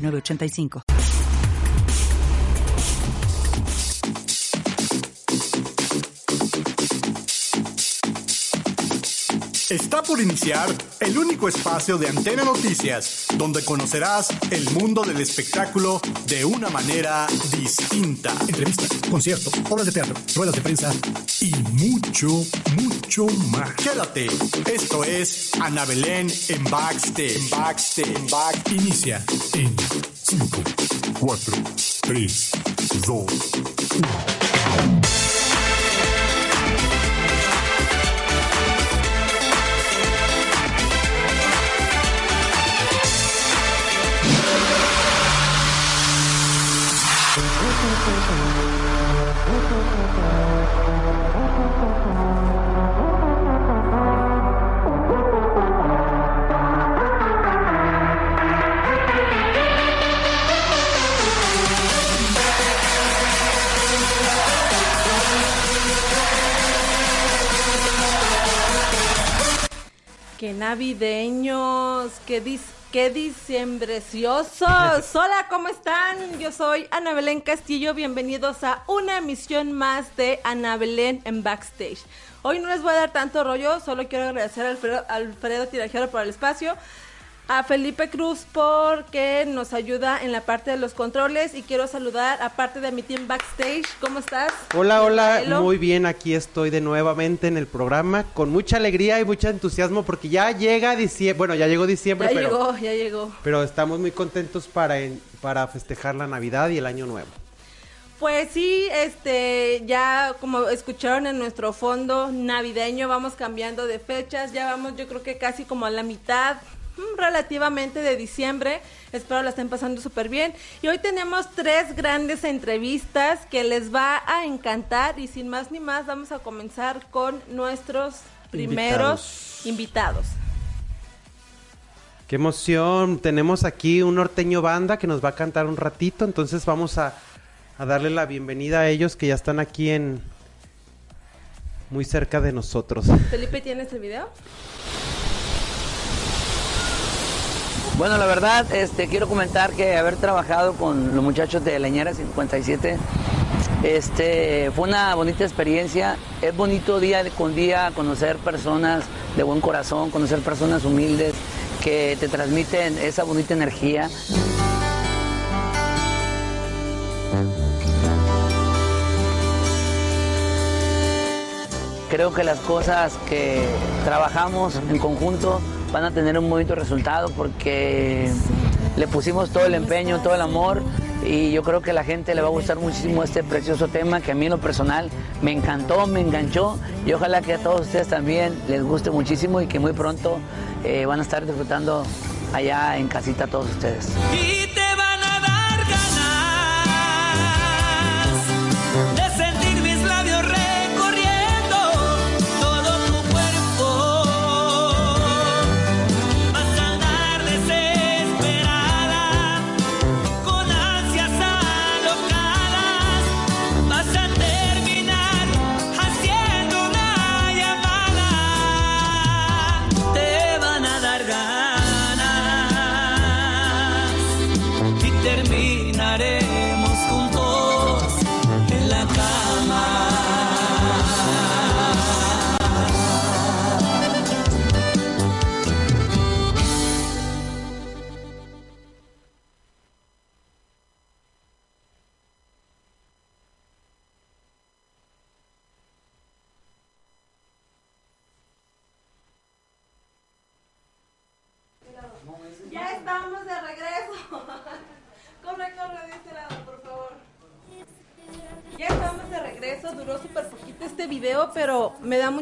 906985. Está por iniciar el único espacio de Antena Noticias, donde conocerás el mundo del espectáculo de una manera distinta. Entrevistas, conciertos, obras de teatro, ruedas de prensa y mucho, mucho más. Quédate, esto es Ana Belén en Backstage. En Backstage. En Backstage. Inicia en 5, 4, 3, 2, 1. Qué navideños, qué, dis qué diciembreciosos. Hola, ¿cómo están? Yo soy Ana Belén Castillo. Bienvenidos a una emisión más de Ana Belén en Backstage. Hoy no les voy a dar tanto rollo, solo quiero agradecer a Alfredo, Alfredo Tirajero por el espacio a Felipe Cruz porque nos ayuda en la parte de los controles y quiero saludar a parte de mi team backstage. ¿Cómo estás? Hola, hola, muy bien, aquí estoy de nuevamente en el programa con mucha alegría y mucho entusiasmo porque ya llega diciembre, bueno, ya llegó diciembre, ya pero llegó, ya llegó. Pero estamos muy contentos para para festejar la Navidad y el Año Nuevo. Pues sí, este, ya como escucharon en nuestro fondo navideño, vamos cambiando de fechas, ya vamos yo creo que casi como a la mitad relativamente de diciembre. Espero la estén pasando súper bien. Y hoy tenemos tres grandes entrevistas que les va a encantar. Y sin más ni más, vamos a comenzar con nuestros primeros invitados. Qué emoción. Tenemos aquí un norteño banda que nos va a cantar un ratito. Entonces vamos a, a darle la bienvenida a ellos que ya están aquí en muy cerca de nosotros. Felipe, ¿tienes el video? Bueno, la verdad, este, quiero comentar que haber trabajado con los muchachos de Leñera 57 este, fue una bonita experiencia. Es bonito día con día conocer personas de buen corazón, conocer personas humildes que te transmiten esa bonita energía. Creo que las cosas que trabajamos en conjunto van a tener un bonito resultado porque le pusimos todo el empeño, todo el amor y yo creo que a la gente le va a gustar muchísimo este precioso tema que a mí en lo personal me encantó, me enganchó y ojalá que a todos ustedes también les guste muchísimo y que muy pronto eh, van a estar disfrutando allá en casita todos ustedes.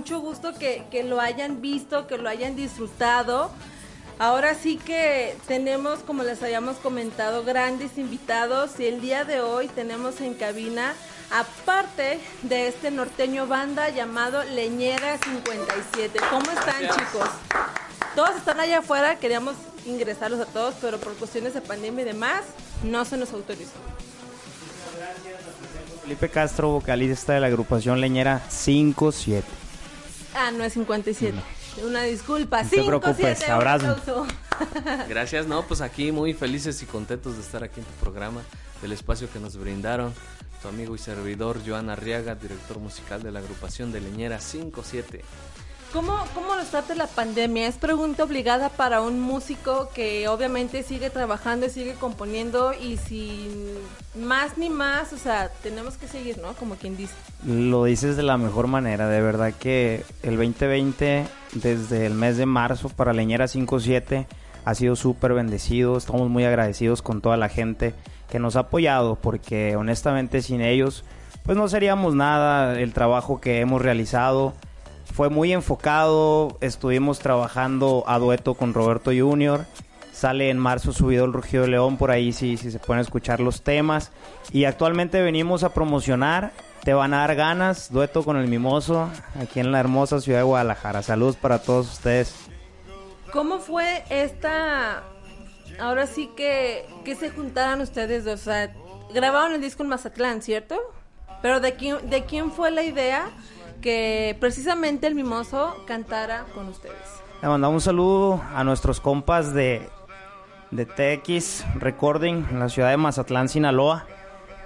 Mucho gusto que, que lo hayan visto, que lo hayan disfrutado. Ahora sí que tenemos, como les habíamos comentado, grandes invitados y el día de hoy tenemos en cabina, aparte de este norteño banda llamado Leñera 57. ¿Cómo están chicos? Todos están allá afuera, queríamos ingresarlos a todos, pero por cuestiones de pandemia y demás, no se nos autorizó. Felipe Castro, vocalista de la agrupación Leñera 57. Ah, no es 57. Una disculpa. No te 5, preocupes, 7, abrazo. Gracias, no, pues aquí muy felices y contentos de estar aquí en tu programa, del espacio que nos brindaron. Tu amigo y servidor Joan Arriaga, director musical de la agrupación de Leñera 57. ¿Cómo, ¿Cómo nos trata la pandemia? Es pregunta obligada para un músico que obviamente sigue trabajando y sigue componiendo y sin más ni más, o sea, tenemos que seguir, ¿no? Como quien dice. Lo dices de la mejor manera, de verdad que el 2020, desde el mes de marzo para Leñera 57, ha sido súper bendecido. Estamos muy agradecidos con toda la gente que nos ha apoyado, porque honestamente sin ellos, pues no seríamos nada. El trabajo que hemos realizado fue muy enfocado. Estuvimos trabajando a dueto con Roberto Junior. Sale en marzo subido el Rugido de León, por ahí si sí, se pueden escuchar los temas. Y actualmente venimos a promocionar Te van a dar ganas, dueto con el Mimoso, aquí en la hermosa ciudad de Guadalajara. Saludos para todos ustedes. ¿Cómo fue esta... Ahora sí que, que se juntaran ustedes dos? O sea, grabaron el disco en Mazatlán, ¿cierto? Pero ¿de quién, ¿de quién fue la idea que precisamente el Mimoso cantara con ustedes? Le mandamos un saludo a nuestros compas de, de TX Recording en la ciudad de Mazatlán, Sinaloa,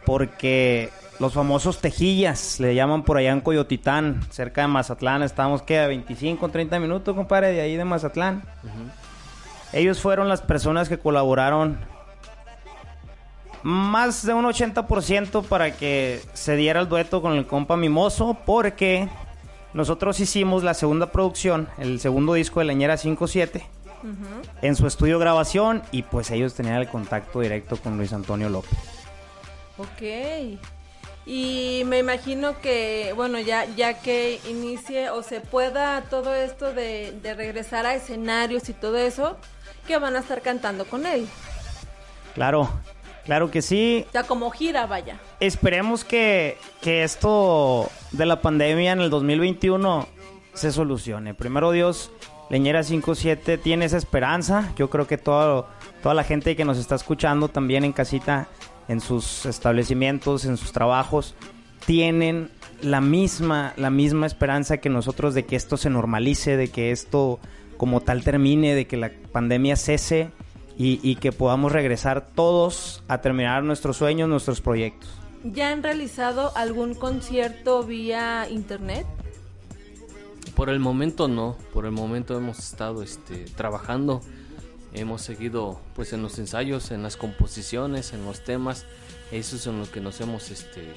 porque los famosos tejillas le llaman por allá en Coyotitán, cerca de Mazatlán. Estamos que a 25, 30 minutos, compadre, de ahí de Mazatlán. Ellos fueron las personas que colaboraron más de un 80% para que se diera el dueto con el compa Mimoso, porque nosotros hicimos la segunda producción, el segundo disco de Leñera 57, en su estudio grabación y pues ellos tenían el contacto directo con Luis Antonio López. Ok. Y me imagino que, bueno, ya, ya que inicie o se pueda todo esto de, de regresar a escenarios y todo eso, que van a estar cantando con él. Claro, claro que sí. O sea, como gira, vaya. Esperemos que, que esto de la pandemia en el 2021 se solucione. Primero Dios, Leñera 57 tiene esa esperanza. Yo creo que todo, toda la gente que nos está escuchando también en casita, en sus establecimientos, en sus trabajos, tienen la misma, la misma esperanza que nosotros de que esto se normalice, de que esto como tal termine, de que la pandemia cese y, y que podamos regresar todos a terminar nuestros sueños, nuestros proyectos. ¿Ya han realizado algún concierto vía internet? Por el momento no, por el momento hemos estado este, trabajando, hemos seguido pues en los ensayos, en las composiciones, en los temas, eso es en lo que nos hemos, este,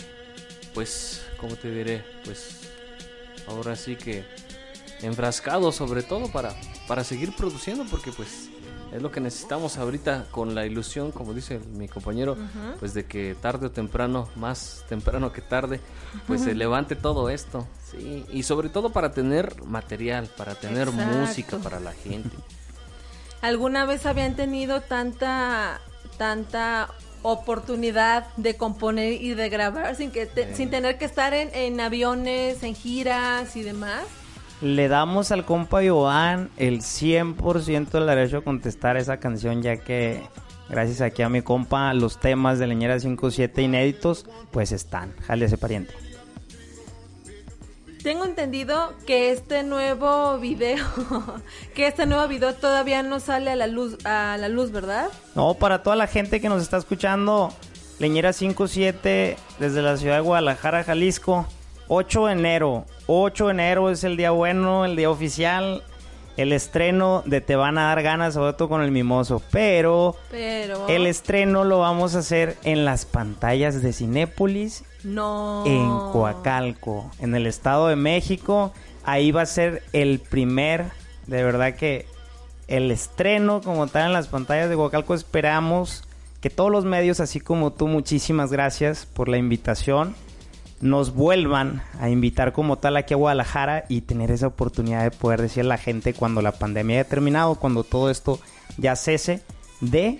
pues, ¿cómo te diré? Pues ahora sí que enfrascado sobre todo para, para seguir produciendo porque pues es lo que necesitamos ahorita con la ilusión, como dice mi compañero, pues de que tarde o temprano, más temprano que tarde, pues se levante todo esto, sí, y sobre todo para tener material, para tener Exacto. música para la gente. ¿Alguna vez habían tenido tanta, tanta oportunidad de componer y de grabar sin, que te- sin tener que estar en, en aviones, en giras y demás? Le damos al compa Joan el 100% del derecho a contestar esa canción, ya que gracias aquí a mi compa los temas de Leñera 57 inéditos, pues están. Jale ese pariente. Tengo entendido que este nuevo video, que este nuevo video todavía no sale a la luz, a la luz, ¿verdad? No, para toda la gente que nos está escuchando, Leñera 57 desde la ciudad de Guadalajara, Jalisco, 8 de enero. 8 de enero es el día bueno, el día oficial, el estreno de Te van a dar ganas, sobre todo con el mimoso. Pero Pero el estreno lo vamos a hacer en las pantallas de Cinépolis no. en Coacalco, en el Estado de México. Ahí va a ser el primer, de verdad que el estreno como tal en las pantallas de Coacalco. Esperamos que todos los medios, así como tú, muchísimas gracias por la invitación. Nos vuelvan a invitar como tal aquí a Guadalajara y tener esa oportunidad de poder decir a la gente cuando la pandemia haya terminado, cuando todo esto ya cese, de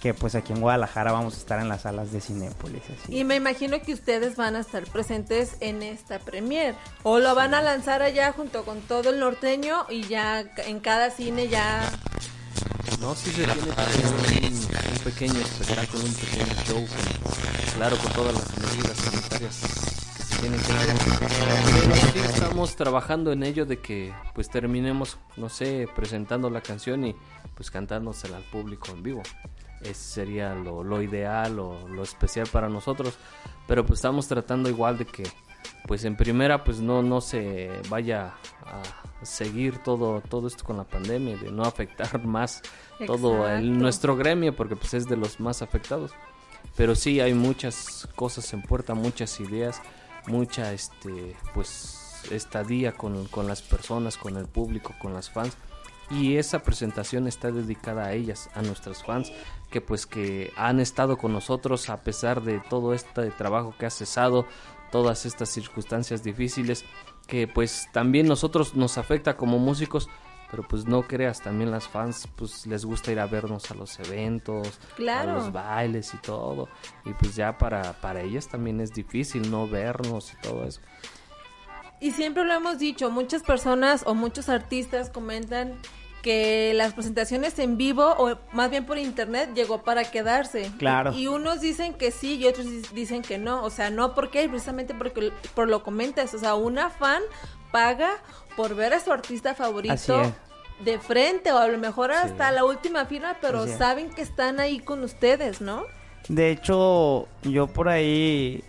que pues aquí en Guadalajara vamos a estar en las salas de Cinépolis. Así. Y me imagino que ustedes van a estar presentes en esta premier. O lo van a lanzar allá junto con todo el norteño y ya en cada cine ya... No, sí se tiene también un, un pequeño espectáculo, un pequeño show, con- claro, con todas las medidas sanitarias que se tienen que. Pero sí estamos trabajando en ello de que pues terminemos, no sé, presentando la canción y pues cantándosela al público en vivo. Ese sería lo, lo ideal o lo especial para nosotros. Pero pues estamos tratando igual de que pues en primera pues no no se vaya a seguir todo todo esto con la pandemia de no afectar más todo el- nuestro gremio porque pues es de los más afectados. Pero sí hay muchas cosas en puerta muchas ideas mucha este pues estadía con, con las personas con el público con las fans. Y esa presentación está dedicada a ellas, a nuestras fans, que pues que han estado con nosotros a pesar de todo este trabajo que ha cesado, todas estas circunstancias difíciles, que pues también nosotros nos afecta como músicos, pero pues no creas, también las fans pues les gusta ir a vernos a los eventos, Claro. a los bailes y todo, y pues ya para, para ellas también es difícil no vernos y todo eso. Y siempre lo hemos dicho, muchas personas o muchos artistas comentan que las presentaciones en vivo o más bien por internet llegó para quedarse. Claro. Y unos dicen que sí y otros di- dicen que no. O sea, no porque precisamente porque por lo comentas. O sea, una fan paga por ver a su artista favorito de frente o a lo mejor hasta la última fila, pero saben que están ahí con ustedes, ¿no? De hecho, yo por ahí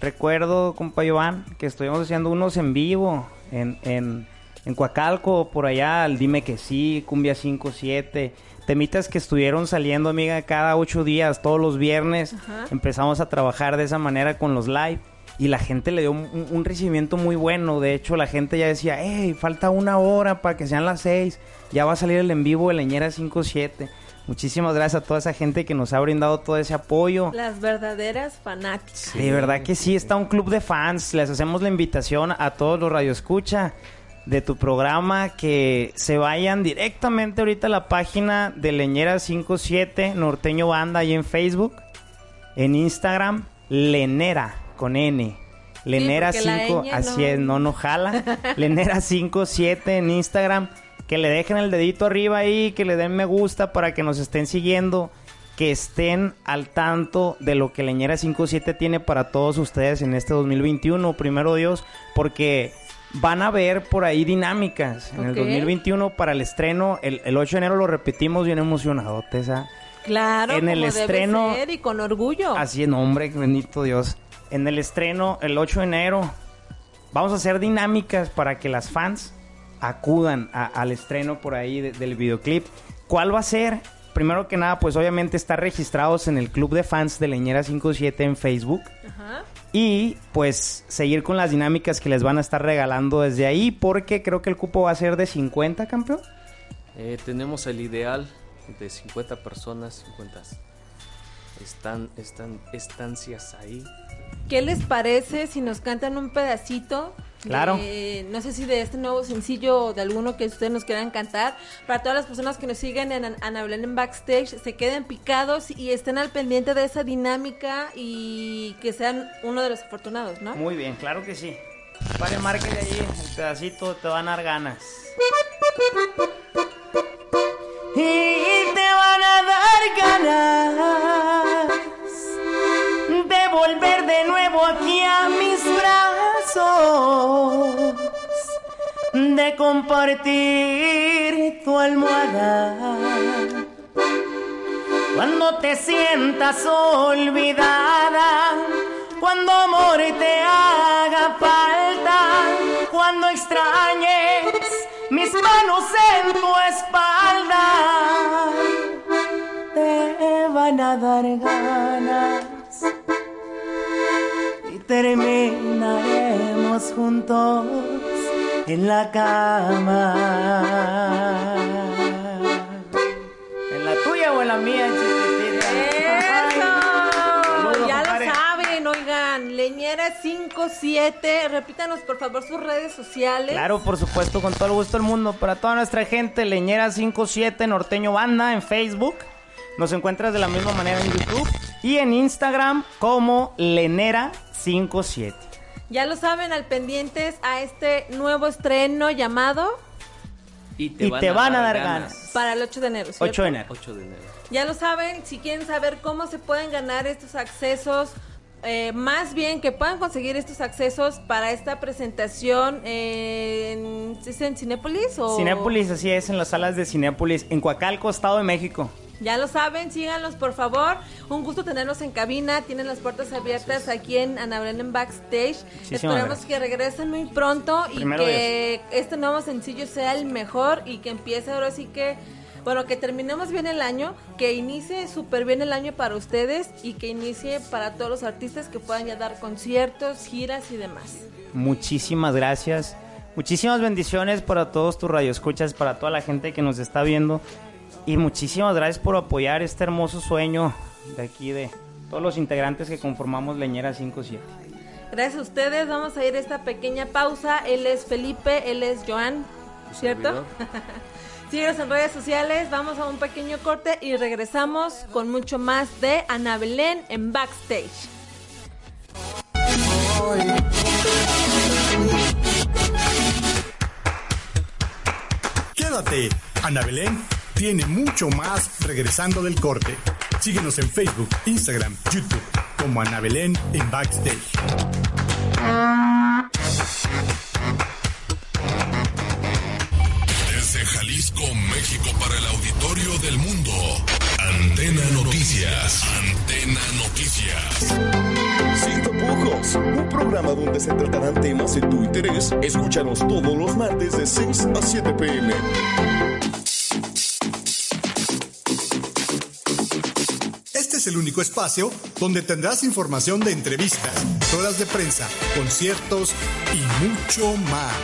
recuerdo, compa Iván, que estuvimos haciendo unos en vivo en, en, en Coacalco, por allá, el Dime que sí, Cumbia 5-7. Temitas que estuvieron saliendo, amiga, cada ocho días, todos los viernes. Ajá. Empezamos a trabajar de esa manera con los live. Y la gente le dio un, un- un recibimiento muy bueno. De hecho, la gente ya decía, hey, falta una hora para que sean las seis. Ya va a salir el en vivo de Leñera 5-7. Muchísimas gracias a toda esa gente que nos ha brindado todo ese apoyo. Las verdaderas fanáticas. De verdad que sí, está un club de fans. Les hacemos la invitación a todos los radioescucha de tu programa que se vayan directamente ahorita a la página de Leñera 57 Norteño Banda ahí en Facebook, en Instagram, Lenera con N. Lenera porque la 5, ñ así no. es, no, no jala. Lenera 57 en Instagram. Que le dejen el dedito arriba ahí, que le den me gusta para que nos estén siguiendo. Que estén al tanto de lo que Leñera 57 tiene para todos ustedes en este 2021, primero Dios, porque van a ver por ahí dinámicas en el Ok. 2021 para el estreno. El, el 8 de enero lo repetimos bien emocionado, Tessa. Claro, En el como debe estreno- ser y con orgullo. Así es, hombre, bendito Dios. En el estreno, el 8 de enero, vamos a hacer dinámicas para que las fans acudan a- al estreno por ahí de- del videoclip. ¿Cuál va a ser? Primero que nada, pues obviamente estar registrados en el club de fans de Leñera 57 en Facebook. Ajá. Y pues seguir con las dinámicas que les van a estar regalando desde ahí, porque creo que el cupo va a ser de 50, campeón. Eh, tenemos el ideal de 50 personas, 50 están, están estancias ahí. ¿Qué les parece si nos cantan un pedacito? Claro. de- no sé si de este nuevo sencillo o de alguno que ustedes nos quieran cantar. Para todas las personas que nos siguen en An- Ana Belén en backstage, se queden picados y estén al pendiente de esa dinámica y que sean uno de los afortunados, ¿no? Muy bien, claro que sí. Vale, márquele allí el pedacito, te van a dar ganas. Y te van a dar ganas de volver de nuevo aquí a mis brazos, de compartir tu almohada. Cuando te sientas olvidada, cuando amor te haga falta, cuando extrañes mis manos en tu espalda, te van a dar ganas y juntos en la cama. ¿En la tuya o en la mía, chiquitita? ¡Eso! Ya lo saben, oigan, Leñera Leñera 57. Repítanos, por favor, sus redes sociales. Claro, por supuesto, con todo el gusto del mundo. Para toda nuestra gente, Leñera 57 Norteño Banda en Facebook. Nos encuentras de la misma manera en YouTube y en Instagram como Lenera 57. Ya lo saben, al pendientes a este nuevo estreno llamado Y te, Y van, te a van a dar ganas. para el 8 de enero. ¿cierto? 8 de enero. 8 de enero. Ya lo saben, si quieren saber cómo se pueden ganar estos accesos, eh, más bien que puedan conseguir estos accesos para esta presentación en, ¿es en Cinépolis o Cinépolis, así es, en las salas de Cinépolis, en Coacalco, Estado de México. Ya lo saben, síganlos por favor. Un gusto tenerlos en cabina. Tienen las puertas abiertas aquí en Ana en Backstage. Esperamos que regresen muy pronto y Primero que este nuevo sencillo sea el mejor y que empiece ahora sí que, bueno, que terminemos bien el año, que inicie súper bien el año para ustedes y que inicie para todos los artistas que puedan ya dar conciertos, giras y demás. Muchísimas gracias. Muchísimas bendiciones para todos tus radioescuchas, para toda la gente que nos está viendo. Y muchísimas gracias por apoyar este hermoso sueño de aquí, de todos los integrantes que conformamos Leñera 57. Gracias a ustedes. Vamos a ir a esta pequeña pausa. Él es Felipe, él es Joan, ¿cierto? Síguenos en redes sociales. Vamos a un pequeño corte y regresamos con mucho más de Ana Belén en Backstage. Quédate, Ana Belén tiene mucho más regresando del corte. Síguenos en Facebook, Instagram, YouTube como Ana Belén en Backstage. Desde Jalisco, México, para el auditorio del mundo. Antena Noticias. Antena Noticias. Sin tapujos, un programa donde se tratarán temas de tu interés. Escúchanos todos los martes de 6 a 7 pm. El único espacio donde tendrás información de entrevistas, ruedas de prensa, conciertos y mucho más.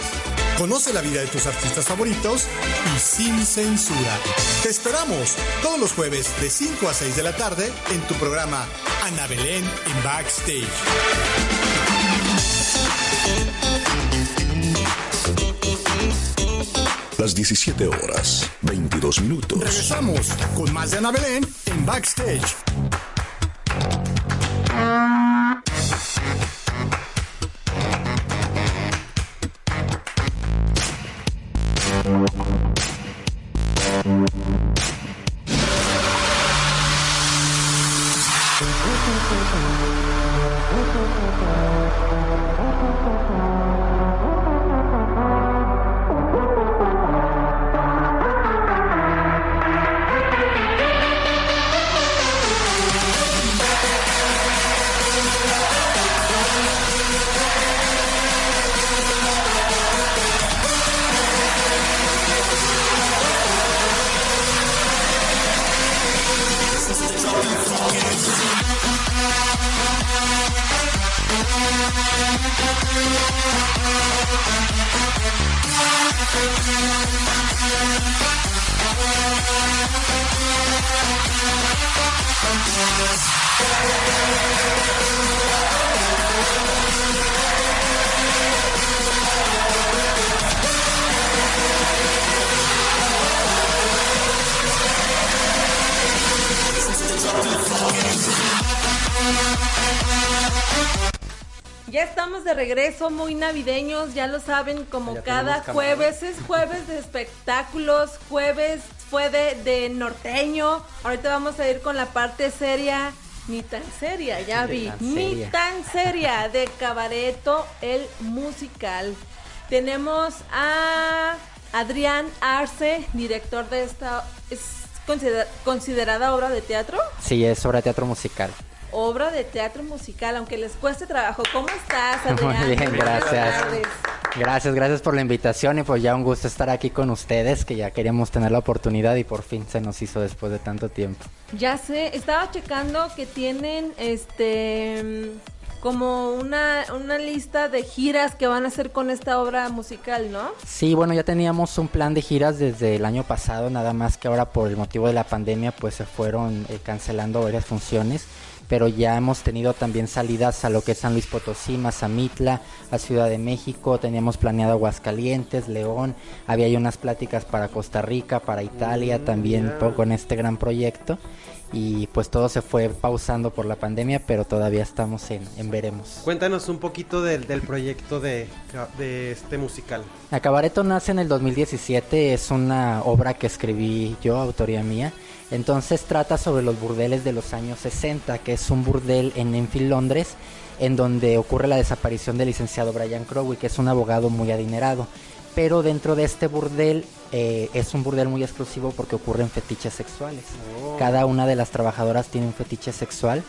Conoce la vida de tus artistas favoritos y sin censura. Te esperamos todos los jueves de 5 a 6 de la tarde en tu programa Ana Belén en Backstage. Las 17 horas, 22 minutos. Regresamos con más de Ana Belén en Backstage. 嗯 regreso, muy navideños, ya lo saben, como Ya cada jueves es jueves de espectáculos, jueves fue de, de norteño, ahorita vamos a ir con la parte seria, ni tan seria, ya vi, ni seria. tan seria, de Cabareto, el musical. Tenemos a Adrián Arce, director de esta, es consider- considerada obra de teatro. Sí, es obra de teatro musical. Obra de teatro musical, aunque les cueste trabajo. ¿Cómo estás, Muy Adrián? bien, Buenas gracias. Gracias, gracias por la invitación y pues ya un gusto estar aquí con ustedes, que ya queríamos tener la oportunidad y por fin se nos hizo después de tanto tiempo. Ya sé, estaba checando que tienen este como una, una lista de giras que van a hacer con esta obra musical, ¿no? Sí, bueno, ya teníamos un plan de giras desde el año pasado, nada más que ahora por el motivo de la pandemia pues se fueron eh, cancelando varias funciones pero ya hemos tenido también salidas a lo que es San Luis Potosí, Mazamitla, a Ciudad de México, teníamos planeado Aguascalientes, León, había ahí unas pláticas para Costa Rica, para Italia Mm, también ya. con este gran proyecto y pues todo se fue pausando por la pandemia, pero todavía estamos en, en veremos. Cuéntanos un poquito del, del proyecto de, de este musical. Acabareto nace en el 2017, es una obra que escribí yo, autoría mía. Entonces trata sobre los burdeles de los años 60, que es un burdel en Enfield, Londres, en donde ocurre la desaparición del licenciado Brian Crowley, que es un abogado muy adinerado. Pero dentro de este burdel eh, es un burdel muy exclusivo porque ocurren fetiches sexuales. Cada una de las trabajadoras tiene un fetiche sexual.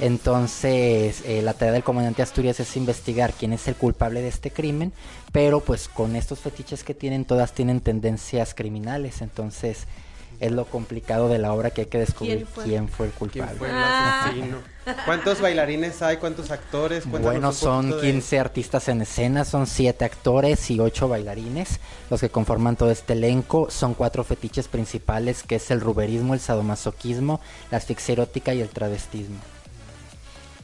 Entonces, eh, la tarea del comandante Asturias es investigar quién es el culpable de este crimen, pero pues con estos fetiches que tienen, todas tienen tendencias criminales. Entonces, es lo complicado de la obra que hay que descubrir ¿Quién quién fue? el ¿Quién culpable. fue el Ah. asesino? ¿Cuántos bailarines hay? ¿Cuántos actores? Cuéntanos Bueno, son poquito de- 15 artistas en escena, son 7 actores y 8 bailarines, los que conforman todo este elenco. Son cuatro fetiches principales, que es el ruberismo, el sadomasoquismo, la asfixia erótica y el travestismo.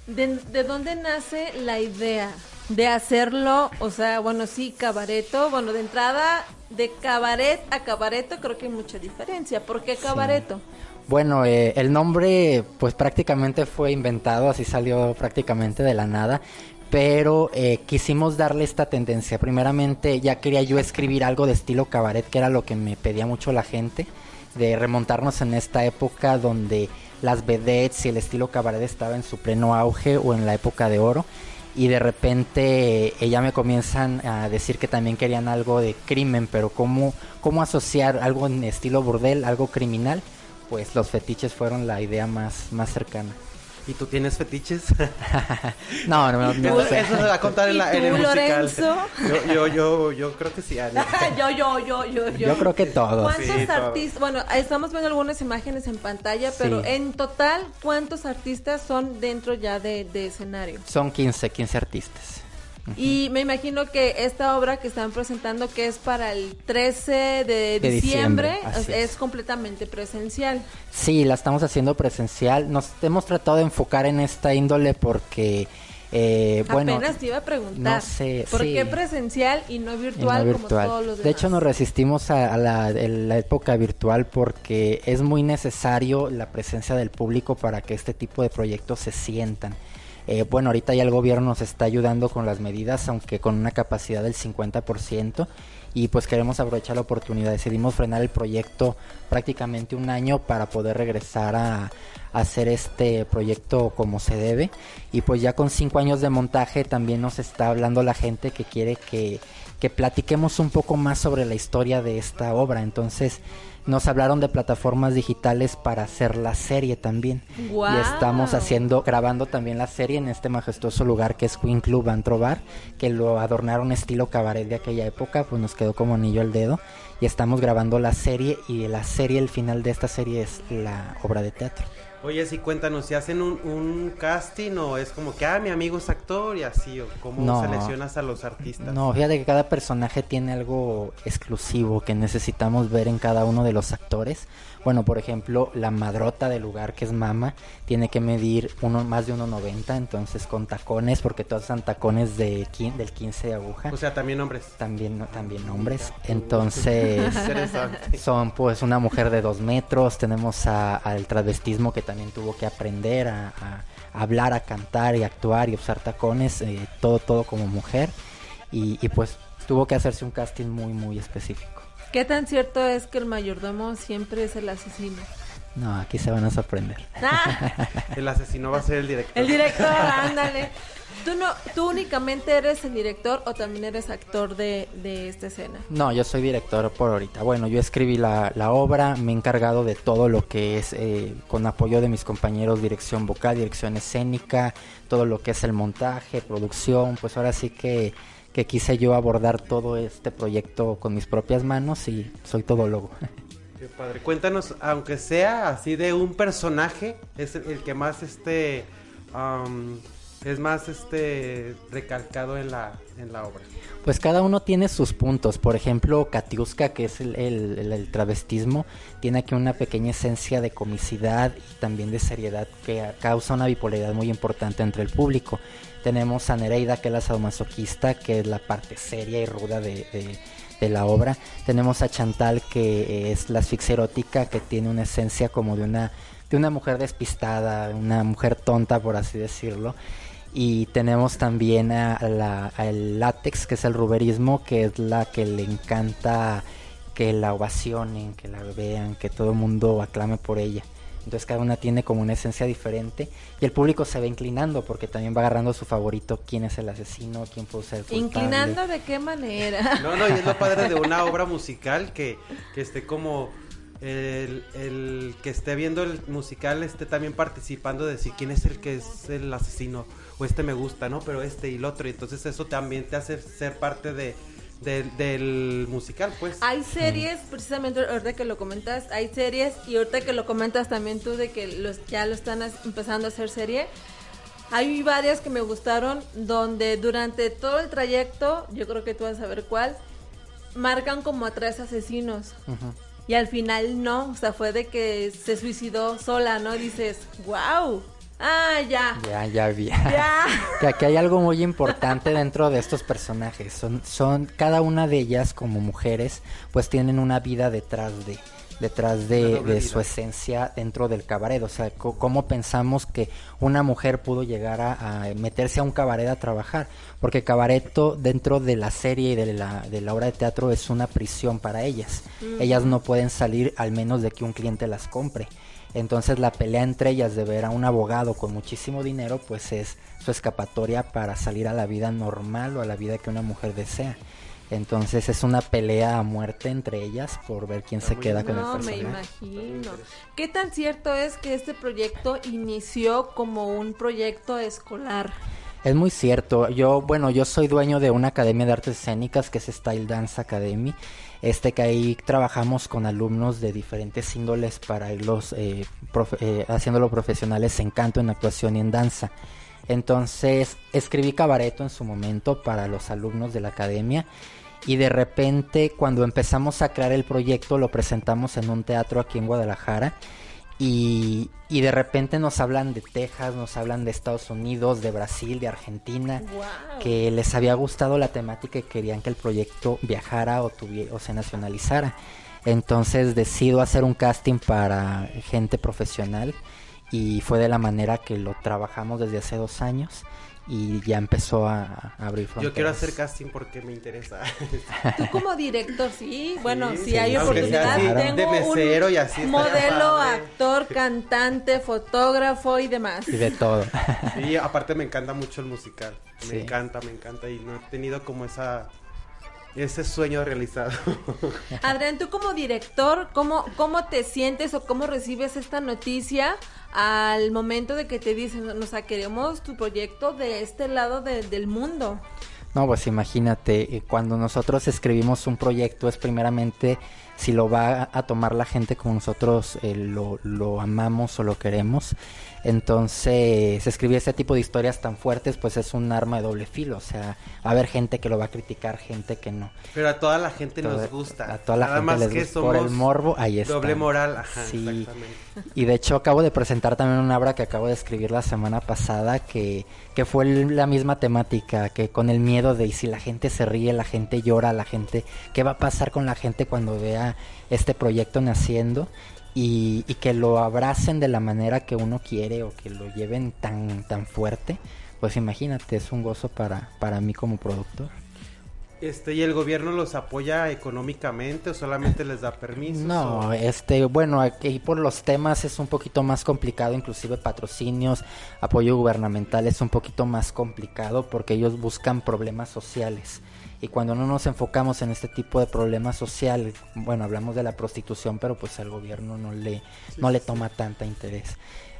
¿De, de dónde nace la idea de hacerlo? O sea, bueno, sí, cabareto. Bueno, de entrada, de cabaret a cabareto creo que hay mucha diferencia. ¿Por qué cabareto? Bueno, eh, el nombre pues prácticamente fue inventado, así salió prácticamente de la nada, pero eh, quisimos darle esta tendencia. Primeramente ya quería yo escribir algo de estilo cabaret, que era lo que me pedía mucho la gente, de remontarnos en esta época donde las vedettes y el estilo cabaret estaba en su pleno auge o en la época de oro. Y de repente eh, ya me comienzan a decir que también querían algo de crimen, pero ¿cómo, cómo asociar algo en estilo burdel, algo criminal? Pues los fetiches fueron la idea más, más cercana. ¿Y tú tienes fetiches? No, no, no, no eso, sé. eso se va a contar en, la, ¿Y en el tú, musical. Lorenzo? Yo, yo, yo, yo creo que sí, Ani. yo, yo, yo, yo, yo. Yo creo que todos. ¿Cuántos Sí, artistas? Bueno, estamos viendo algunas imágenes en pantalla, pero Sí. en total, ¿cuántos artistas son dentro ya de, de escenario? Son 15, 15 artistas. Y me imagino que esta obra que están presentando, que es para el 13 de, De diciembre, es, es. completamente presencial. Sí, la estamos haciendo presencial. Nos hemos tratado de enfocar en esta índole porque, eh, bueno, Apenas te iba a preguntar. no sé, ¿Por sí. qué presencial y no y no virtual, virtual. como todos los demás? De hecho, nos resistimos a, a la, la época virtual porque es muy necesario la presencia del público para que este tipo de proyectos se sientan. Eh, bueno, ahorita ya el gobierno nos está ayudando con las medidas, aunque con una capacidad del 50%, y pues queremos aprovechar la oportunidad. Decidimos frenar el proyecto prácticamente un año para poder regresar a, a hacer este proyecto como se debe. Y pues ya con cinco años de montaje también nos está hablando la gente que quiere que, que platiquemos un poco más sobre la historia de esta obra. Entonces nos hablaron de plataformas digitales para hacer la serie también. Y estamos haciendo, grabando también la serie en este majestuoso lugar que es Queen Club Antro Bar, que lo adornaron estilo cabaret de aquella época, pues nos quedó como anillo al dedo. Y estamos grabando la serie y la serie, el final de esta serie es la obra de teatro. Oye, sí, cuéntanos, si hacen un, un casting o es como que, ah, mi amigo es actor y así, o cómo No. seleccionas a los artistas. No, fíjate que cada personaje tiene algo exclusivo que necesitamos ver en cada uno de los actores. Bueno, por ejemplo, la madrota del lugar, que es Mama, tiene que medir uno, más de 1,90, entonces con tacones, porque todos son tacones de, del 15 de aguja. O sea, también hombres. También, no- también hombres. Entonces, son pues una mujer de dos metros. Tenemos a- al travestismo que también tuvo que aprender a, a hablar, a cantar y actuar y usar tacones, eh, todo, todo como mujer. Y, y, pues tuvo que hacerse un casting muy, muy específico. ¿Qué tan cierto es que el mayordomo siempre es el asesino? No, aquí se van a sorprender. Ah, El asesino va a ser el director. el director, ándale. ¿Tú, no, ¿Tú únicamente eres el director o también eres actor de, de esta escena? No, yo soy director por ahorita. Bueno, yo escribí la, la obra, me he encargado de todo lo que es, eh, con apoyo de mis compañeros, dirección vocal, dirección escénica, todo lo que es el montaje, producción, pues ahora sí que, que quise yo abordar todo este proyecto con mis propias manos y soy todólogo. Qué padre. Cuéntanos, aunque sea así de un personaje, es el, el que más este es más este recalcado en la, en la obra. Pues cada uno tiene sus puntos. Por ejemplo, Katiuska, que es el, el- travestismo, tiene aquí una pequeña esencia de comicidad y también de seriedad que causa una bipolaridad muy importante entre el público. Tenemos a Nereida, que es la sadomasoquista, que es la parte seria y ruda de, de- la obra. Tenemos a Chantal, que es la asfixia erótica, que tiene una esencia como de una, de una mujer despistada, una mujer tonta, por así decirlo. Y tenemos también a, látex, que es el ruberismo, que es la que le encanta que la ovacionen, que la vean, que todo el mundo aclame por ella. Entonces cada una tiene como una esencia diferente y el público se va inclinando porque también va agarrando su favorito, quién es el asesino, quién puede ser el culpable. ¿Inclinando de qué manera? No, no, y es lo padre de una obra musical que, que esté como el, el que esté viendo el musical esté también participando de decir quién es el que es el asesino o este me gusta, ¿no? Pero este y el otro, y entonces eso también te hace ser parte de, de- del musical, pues. Hay series, precisamente ahorita que lo comentas, hay series y ahorita que lo comentas también tú de que los, ya lo están as- empezando a hacer serie. Hay varias que me gustaron donde durante todo el trayecto, yo creo que tú vas a saber cuál, marcan como a tres asesinos. Y al final no, o sea, fue de que se suicidó sola, ¿no? Dices, wow. Ah, ya. Ya, ya vi. Ya. que aquí hay algo muy importante dentro de estos personajes. Son, son cada una de ellas como mujeres, pues tienen una vida detrás de detrás de, de su esencia dentro del cabaret. O sea, co- cómo pensamos que una mujer pudo llegar a, a meterse a un cabaret a trabajar. Porque cabareto dentro de la serie y de la, de la obra de teatro es una prisión para ellas. Ellas no pueden salir al menos de que un cliente las compre. Entonces la pelea entre ellas de ver a un abogado con muchísimo dinero, pues es su escapatoria para salir a la vida normal o a la vida que una mujer desea. Entonces es una pelea a muerte entre ellas por ver quién se queda con el No, me personaje. imagino. ¿Qué tan cierto es que este proyecto inició como un proyecto escolar? Es muy cierto. Yo, bueno, yo soy dueño de una academia de artes escénicas que es Style Dance Academy. Este que ahí trabajamos con alumnos de diferentes índoles para irlos eh, profe- eh, profesionales en canto, en actuación y en danza. Entonces escribí cabareto en su momento para los alumnos de la academia y de repente cuando empezamos a crear el proyecto lo presentamos en un teatro aquí en Guadalajara y, y de repente nos hablan de Texas, nos hablan de Estados Unidos, de Brasil, de Argentina, que les había gustado la temática y querían que el proyecto viajara o, o se nacionalizara. Entonces decido hacer un casting para gente profesional y fue de la manera que lo trabajamos desde hace dos años y ya empezó a, a abrir fronteras. Yo quiero hacer casting porque me interesa. Tú como director, sí, bueno, Sí, si sí, hay sea oportunidad, así, de tengo mesero un y así modelo, padre. actor, cantante, fotógrafo y demás. Y de todo. Sí, aparte me encanta mucho el musical. Me Sí. encanta, me encanta. Y no he tenido como esa ese sueño realizado. Adrián, tú como director, ¿cómo, ¿cómo te sientes o cómo recibes esta noticia al momento de que te dicen, o sea, queremos tu proyecto de este lado de- del mundo? No, pues imagínate, eh, cuando nosotros escribimos un proyecto es primeramente si lo va a tomar la gente como nosotros eh, lo, lo amamos o lo queremos. Entonces, escribir ese tipo de historias tan fuertes pues es un arma de doble filo. O sea, va a haber gente que lo va a criticar, gente que no. Pero a toda la gente Toda- nos gusta. A toda la Nada gente más les que gusta. Por el somos morbo, ahí está. Doble moral, ajá, Sí. exactamente. Y de hecho acabo de presentar también una obra que acabo de escribir la semana pasada que, que fue la misma temática, que con el miedo de y si la gente se ríe, la gente llora, la gente, ¿qué va a pasar con la gente cuando vea este proyecto naciendo? Y, y que lo abracen de la manera que uno quiere o que lo lleven tan, tan fuerte, pues imagínate, es un gozo para, para mí como productor. Este, ¿y el gobierno los apoya económicamente o solamente les da permisos? No, o- este, bueno, aquí por los temas es un poquito más complicado, inclusive patrocinios, apoyo gubernamental es un poquito más complicado porque ellos buscan problemas sociales. Y cuando no nos enfocamos en este tipo de problemas sociales, bueno, hablamos de la prostitución, pero pues al gobierno no le, no le toma tanta interés.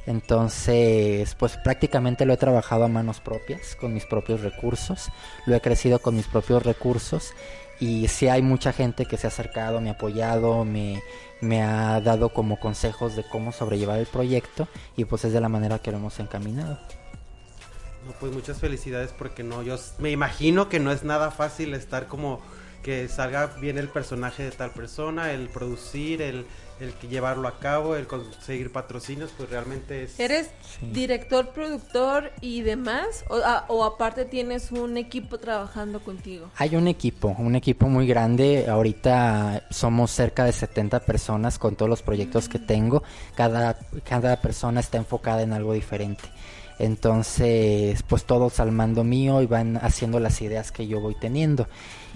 Entonces, pues prácticamente lo he trabajado a manos propias, con mis propios recursos, lo he crecido con mis propios recursos y sí hay mucha gente que se ha acercado, me ha apoyado, me, me ha dado como consejos de cómo sobrellevar el proyecto y pues es de la manera que lo hemos encaminado. No, pues muchas felicidades porque no, yo me imagino que no es nada fácil estar como que salga bien el personaje de tal persona, el producir, el, el que llevarlo a cabo, el conseguir patrocinios, pues realmente es... ¿Eres director, productor y demás? O, a- o aparte tienes un equipo trabajando contigo? Hay un equipo, un equipo muy grande. Ahorita somos cerca de 70 personas con todos los proyectos que tengo. Cada, cada persona está enfocada en algo diferente. Entonces, pues todos al mando mío y van haciendo las ideas que yo voy teniendo.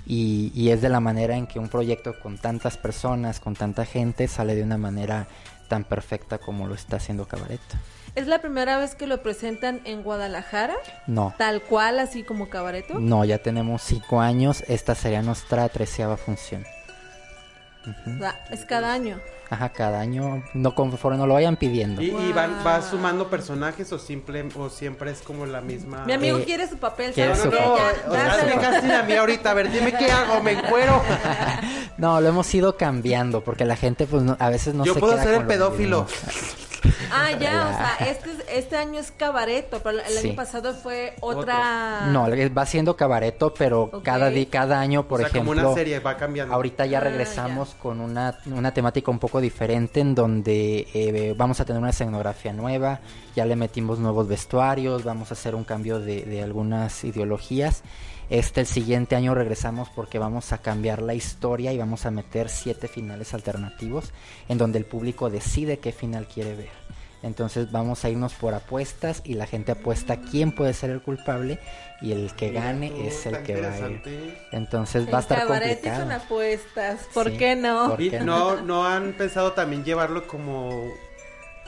Y, y es de la manera en que un proyecto con tantas personas, con tanta gente, sale de una manera tan perfecta como lo está haciendo Cabareto. ¿Es la primera vez que lo presentan en Guadalajara? No, Tal cual, así como Cabareto. no, ya tenemos cinco años. Esta sería nuestra treceava función. Ujú. O sea, es cada año. Ajá, cada año, no conforme nos lo vayan pidiendo. ¿Y, y van, va sumando personajes o simple o siempre es como la misma? Mi amigo Eh, quiere su papel. quiere ¿sabes su qué? papel. Ya, o sea, dáselo. hazme casting a mí ahorita, a ver, dime qué hago, me encuero. No, lo hemos ido cambiando porque la gente pues no- a veces no Yo se puedo queda ser el pedófilo. Ah, ya, o Ya. sea, este, es- este año es Cabareto, pero el Sí. año pasado fue otra... No, va siendo cabareto, pero cada di- cada año, por o sea, ejemplo, como una serie va cambiando. ahorita ya Ah, regresamos con una, una temática un poco diferente en donde eh, vamos a tener una escenografía nueva, ya le metimos nuevos vestuarios, vamos a hacer un cambio de, de algunas ideologías. Este el siguiente año regresamos porque vamos a cambiar la historia y vamos a meter siete finales alternativos en donde el público decide qué final quiere ver. Entonces vamos a irnos por apuestas y la gente apuesta quién puede ser el culpable y el que Mira gane tú, es el que va a ir. Entonces En va a estar complicado. con apuestas, ¿por Sí, qué no? por- Y qué no, no han pensado también llevarlo como,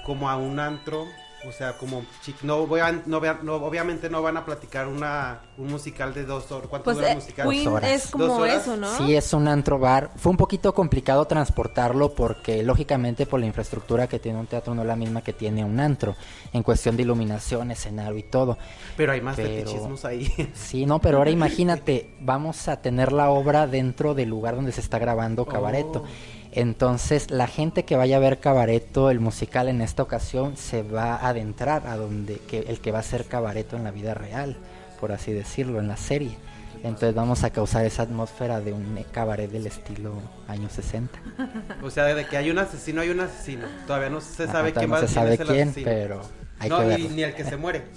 como a un antro, o sea, como no voy a, no, no, obviamente no van a platicar una un musical de dos horas. ¿Cuánto Pues dura el eh, musical? Queen horas. es ¿Dos como horas? eso, ¿no? Sí, es un antro bar. Fue un poquito complicado transportarlo porque lógicamente por la infraestructura que tiene un teatro no es la misma que tiene un antro en cuestión de iluminación, escenario y todo. Pero hay más Pero- fetichismos ahí. Sí, no, pero ahora imagínate, vamos a tener la obra dentro del lugar donde se está grabando Cabareto. Oh. Entonces, la gente que vaya a ver Cabareto, el musical en esta ocasión, se va a adentrar a donde que, el que va a ser Cabareto en la vida real, por así decirlo, en la serie. Entonces vamos a causar esa atmósfera de un cabaret del estilo años 60. O sea, de que hay un asesino, hay un asesino. Todavía no se Ajá, sabe quién no va se quién sabe es el quién, asesino. pero hay no, que y verlo. ni el que se muere.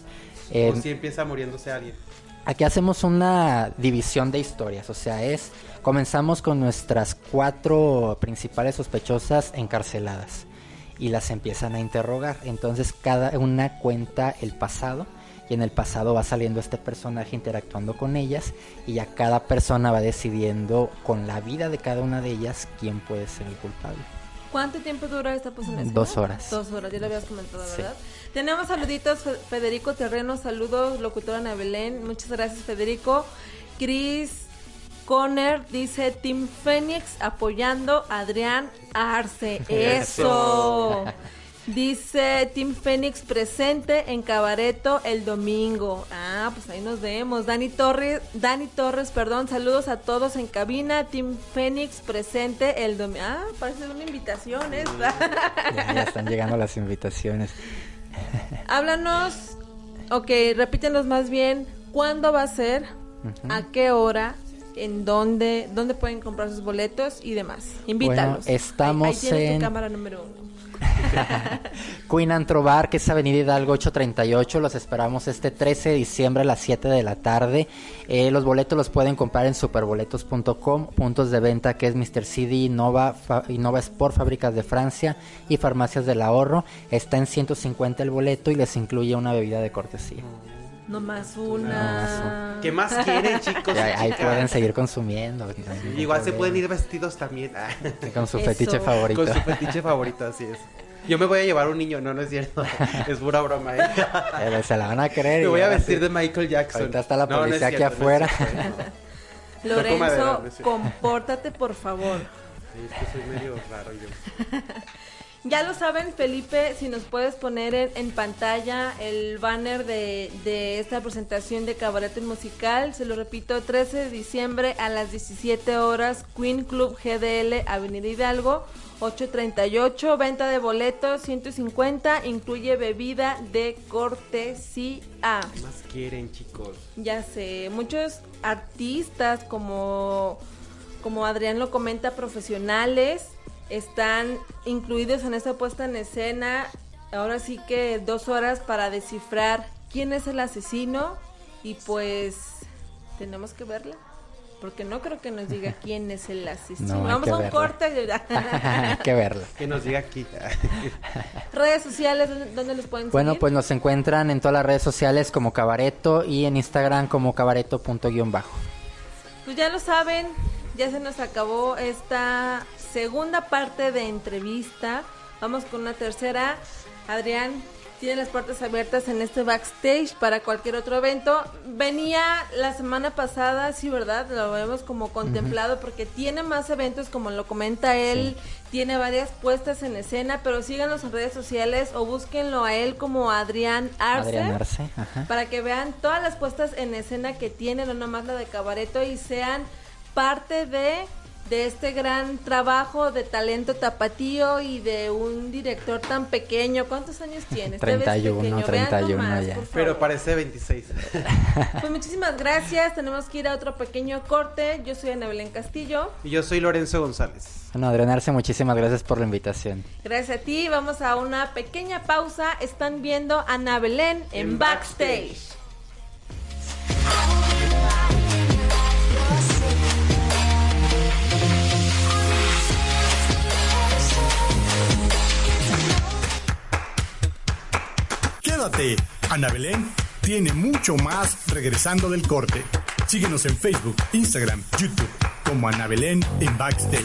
Eh, o si empieza muriéndose alguien. Aquí hacemos una división de historias, o sea, es comenzamos con nuestras cuatro principales sospechosas encarceladas y las empiezan a interrogar. Entonces cada una cuenta el pasado y en el pasado va saliendo este personaje interactuando con ellas y ya cada persona va decidiendo con la vida de cada una de ellas quién puede ser el culpable. ¿Cuánto tiempo dura esta escena? Dos horas. Dos horas, ya lo habías comentado, Sí. ¿verdad? Tenemos saluditos, Fe- Federico Terreno, saludos, locutora Ana Belén, muchas gracias Federico. Chris Conner dice Team Fénix apoyando a Adrián Arce. Eso. Dice Team Fénix presente en Cabareto el domingo. Ah, pues ahí nos vemos. Dani Torres, Dani Torres, perdón, saludos a todos en cabina. Team Fénix presente el domingo. Ah, parece una invitación esta. Ya, ya están llegando las invitaciones. Háblanos, ok, repítenos más bien, ¿cuándo va a ser? ¿A qué hora? ¿En dónde? ¿Dónde pueden comprar sus boletos y demás? Invítalos. Bueno, estamos ahí, ahí tienes en- tu cámara número uno. Queen Antro Bar, que es Avenida Hidalgo 838. Los esperamos este 13 de diciembre a las 7 de la tarde. Eh, los boletos los pueden comprar en superboletos.com. Puntos de venta que es Mr. CD, Nova, Innova Sport, Fábricas de Francia y Farmacias del Ahorro. Está en 150 el boleto y les incluye una bebida de cortesía. Más una. ¿Qué más quieren, chicos? Ahí, pueden seguir consumiendo. no Igual se pueden ir vestidos también. Con su Eso. fetiche favorito. Con su fetiche favorito, así es. Yo me voy a llevar un niño, no, no es cierto. Es pura broma, ¿eh? Pero se la van a creer. Me voy a vestir sí. de Michael Jackson. Ahorita está la No, no policía aquí no afuera. cierto. Lorenzo, no compórtate por favor. Sí, es que soy medio raro yo. Ya lo saben, Felipe, si nos puedes poner en, en pantalla el banner de, de esta presentación de Cabaret Musical, se lo repito, 13 de diciembre a las 17 horas, Queen Club GDL, Avenida Hidalgo, 838, venta de boletos 150, incluye bebida de cortesía. ¿Qué más quieren, chicos? Ya sé, muchos artistas como, como Adrián lo comenta, profesionales, están incluidos en esta puesta en escena. Ahora sí que dos horas para descifrar quién es el asesino y pues tenemos que verla. Porque no creo que nos diga quién es el asesino. No, Vamos a un verla. corte. Hay que verla. Que nos diga aquí. Redes sociales, ¿dónde, los pueden Bueno, seguir? pues nos encuentran en todas las redes sociales como Cabareto y en Instagram como cabareto.guión-bajo. Pues ya lo saben, ya se nos acabó esta segunda parte de entrevista. Vamos con una tercera. Adrián tiene las puertas abiertas en este backstage para cualquier otro evento. Venía la semana pasada, sí, ¿verdad? Lo habíamos como contemplado porque tiene más eventos, como lo comenta él. Tiene varias puestas en escena, pero síganos en redes sociales o búsquenlo a él como Adrián Arce Adrián Arce, ajá. para que vean todas las puestas en escena que tiene, no nomás la de Cabareto, y sean parte de, de este gran trabajo de talento tapatío y de un director tan pequeño. ¿Cuántos años tienes? Te ves 31, pequeño, vean 31 nomás, ya. Pero parece 26. Pues muchísimas gracias, tenemos que ir a otro pequeño corte. Yo soy Ana Belén Castillo. Y yo soy Lorenzo González. Bueno, Adrián Arce, muchísimas gracias por la invitación. Gracias a ti, vamos a una pequeña pausa. Están viendo a Ana Belén en, En backstage. Quédate, Ana Belén tiene mucho más regresando del corte. Síguenos en Facebook, Instagram, YouTube como Ana Belén en Backstage.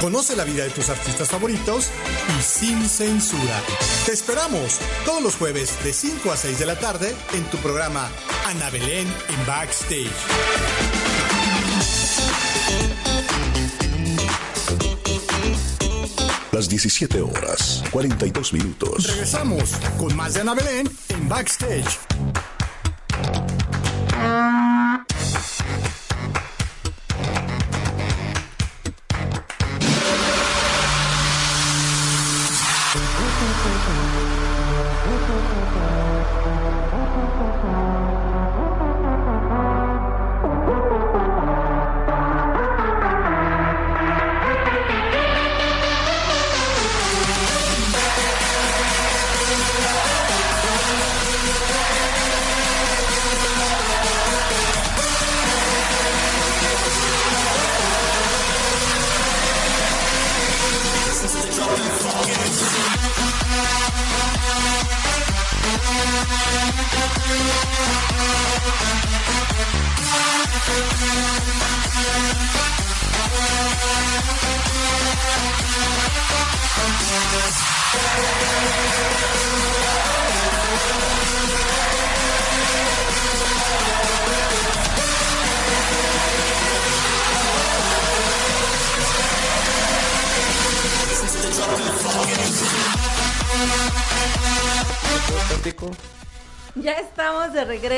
Conoce la vida de tus artistas favoritos y sin censura. Te esperamos todos los jueves de 5 a 6 de la tarde en tu programa Ana Belén en Backstage. Las 17 horas, 42 minutos. Regresamos con más de Ana Belén en Backstage.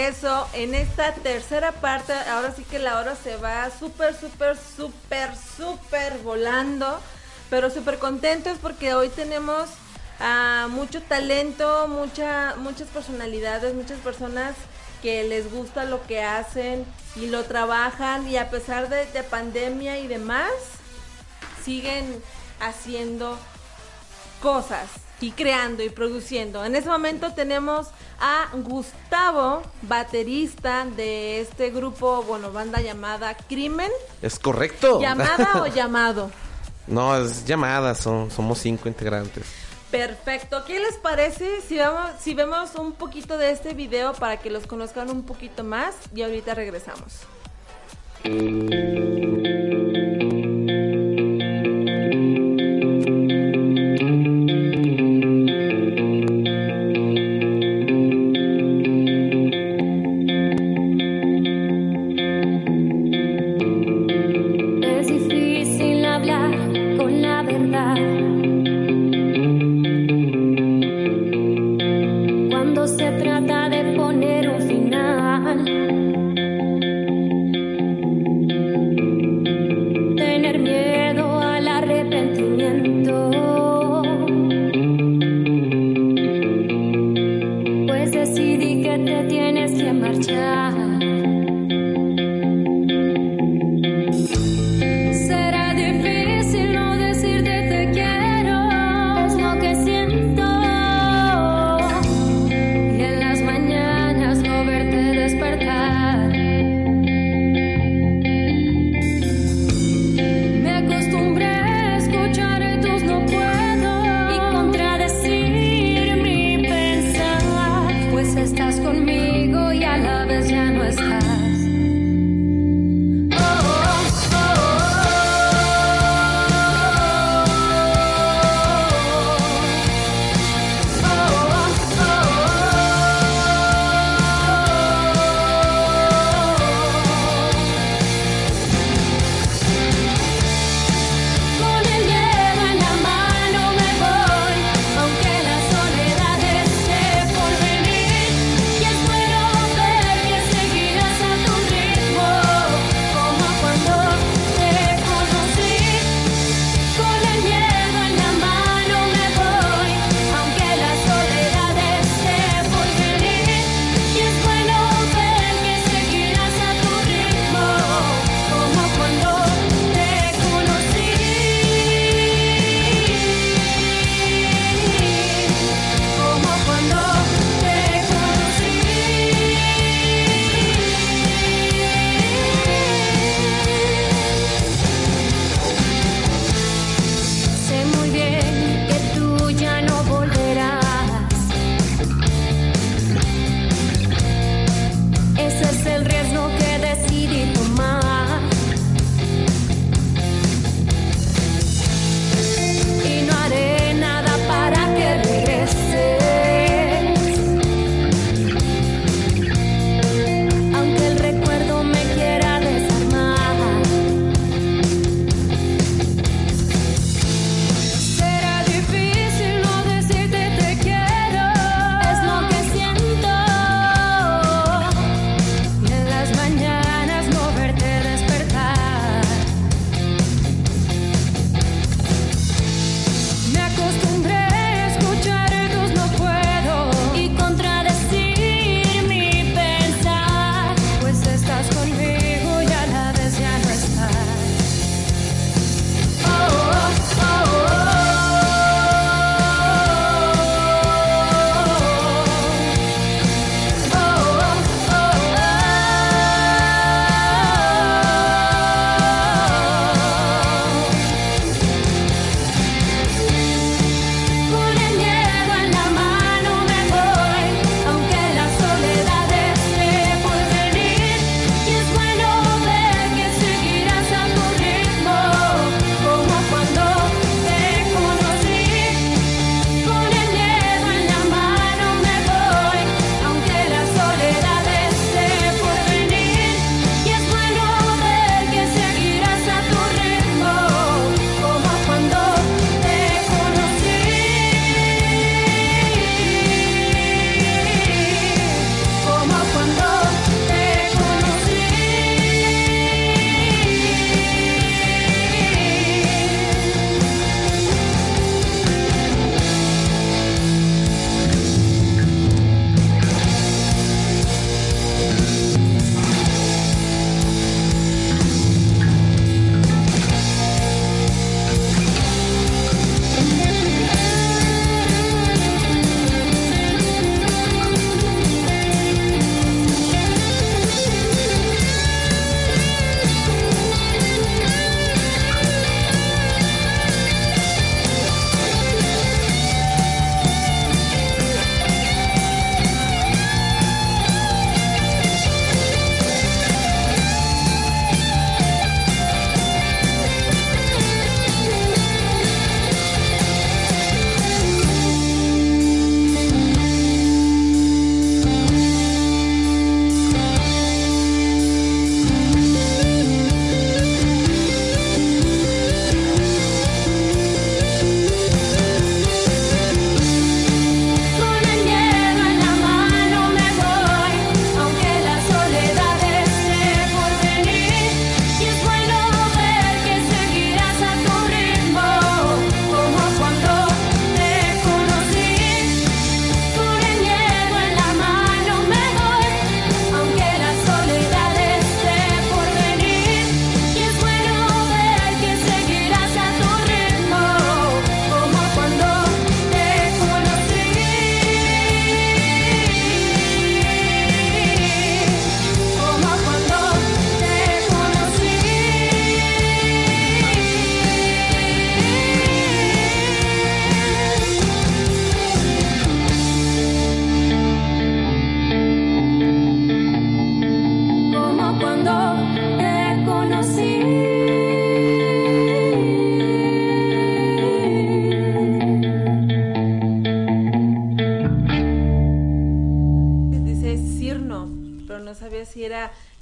Regreso en esta tercera parte. Ahora sí que la hora se va súper, súper, súper, súper volando. Pero súper contentos porque hoy tenemos ah, mucho talento, mucha, muchas personalidades, muchas personas que les gusta lo que hacen y lo trabajan. Y a pesar de pandemia y demás, siguen haciendo cosas. Y creando y produciendo. En ese momento tenemos a Gustavo, baterista de este grupo, bueno, banda llamada Crimen. Es correcto. ¿Llamada o llamado? No, es llamada, son, somos cinco integrantes. Perfecto. ¿Qué les parece si vemos, si vemos un poquito de este video para que los conozcan un poquito más? Y ahorita regresamos.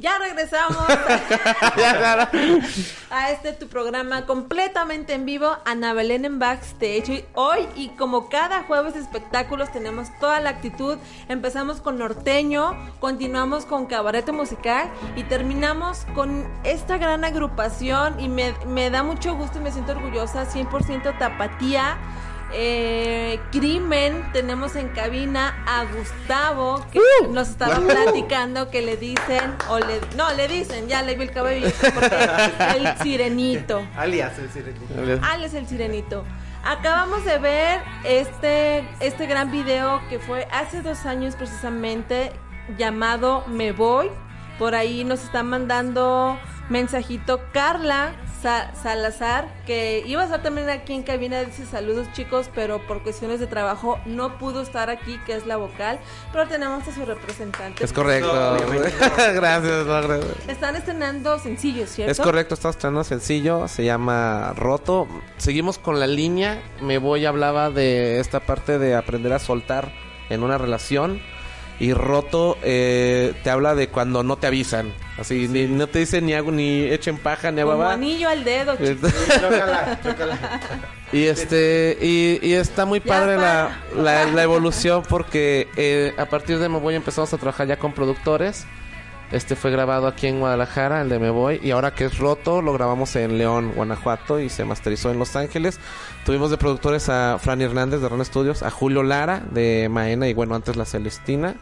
Ya regresamos a este tu programa completamente en vivo, Ana Belén en Backstage. Hoy y como cada jueves de espectáculos tenemos toda la actitud. Empezamos con norteño, continuamos con cabaret musical y terminamos con esta gran agrupación y me, me da mucho gusto y me siento orgullosa, 100% tapatía. Eh, crimen, tenemos en cabina a Gustavo que nos estaba platicando que le dicen, o le, no, le dicen, ya le vi el cabello, porque el sirenito. Alias el sirenito. Alias el sirenito. Acabamos de ver este, este gran video que fue hace dos años precisamente llamado Me Voy. Por ahí nos está mandando mensajito Carla Sa- Salazar, que iba a estar también aquí en cabina, dice saludos chicos, pero por cuestiones de trabajo no pudo estar aquí, que es la vocal, pero tenemos a su representante. Es correcto. Gracias, no. Están estrenando sencillos, ¿cierto? Es correcto, estamos estrenando sencillo, se llama Roto. Seguimos con la línea. Me voy, hablaba de esta parte de aprender a soltar en una relación. Y Roto eh, te habla de cuando no te avisan. Así, ni, no te dicen ni hago ni echen paja ni Como babá. anillo al dedo, chicos. Y este y, y está muy padre la, la, la evolución porque eh, a partir de Me Voy empezamos a trabajar ya con productores. Este fue grabado aquí en Guadalajara, el de Me Voy, y ahora que es roto, lo grabamos en León, Guanajuato, y se masterizó en Los Ángeles. Tuvimos de productores a Fran Hernández de Ron Studios, a Julio Lara de Maena, y bueno, antes la Celestina.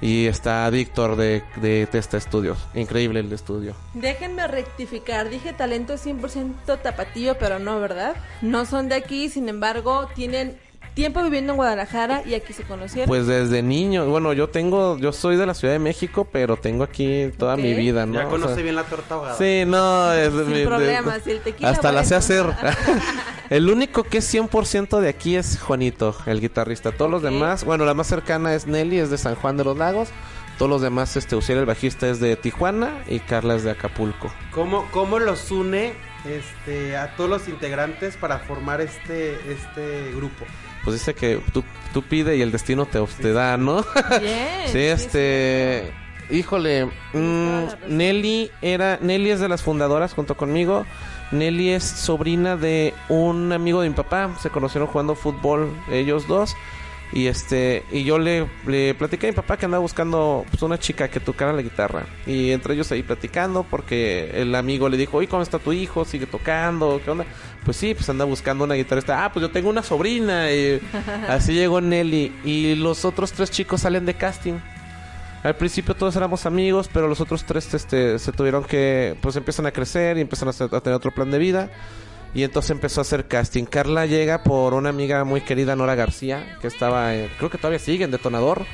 Y está Víctor de, de Testa Studios. Increíble el estudio. Déjenme rectificar, dije talento 100% tapatío, pero no, ¿verdad? No son de aquí, sin embargo, tienen tiempo viviendo en Guadalajara y aquí se conocieron. Pues desde niño, bueno, yo tengo, yo soy de la Ciudad de México, pero tengo aquí toda mi vida, ¿no? Ya O conoce sea, bien la torta ahogada. Sí, no, es Sin mi- problemas, el tequila, hasta la sé hacer. el único que es 100% de aquí es Juanito, el guitarrista. Todos los demás, bueno, la más cercana es Nelly, es de San Juan de los Lagos. Todos los demás, este, Uciel, el bajista, es de Tijuana y Carla es de Acapulco. ¿Cómo, cómo los une este, a todos los integrantes para formar este, este grupo? Pues dice que tú, tú pide y el destino te, te da, ¿no? Sí, este... Híjole, mm, Nelly era... Nelly es de las fundadoras junto conmigo. Nelly es sobrina de un amigo de mi papá. Se conocieron jugando fútbol ellos dos. Y este y yo le, le platiqué a mi papá que andaba buscando pues, una chica que tocara la guitarra. Y entre ellos ahí platicando porque el amigo le dijo, oye, ¿cómo está tu hijo? ¿Sigue tocando? ¿Qué onda? Pues sí, pues anda buscando una guitarrista. Ah, pues yo tengo una sobrina. Y así llegó Nelly. Y los otros tres chicos salen de casting. Al principio todos éramos amigos, pero los otros tres este, se tuvieron que, pues empiezan a crecer y empiezan a, tener otro plan de vida. Y entonces empezó a hacer casting. Carla llega por una amiga muy querida, Nora García, que estaba, en- creo que todavía sigue en Detonador.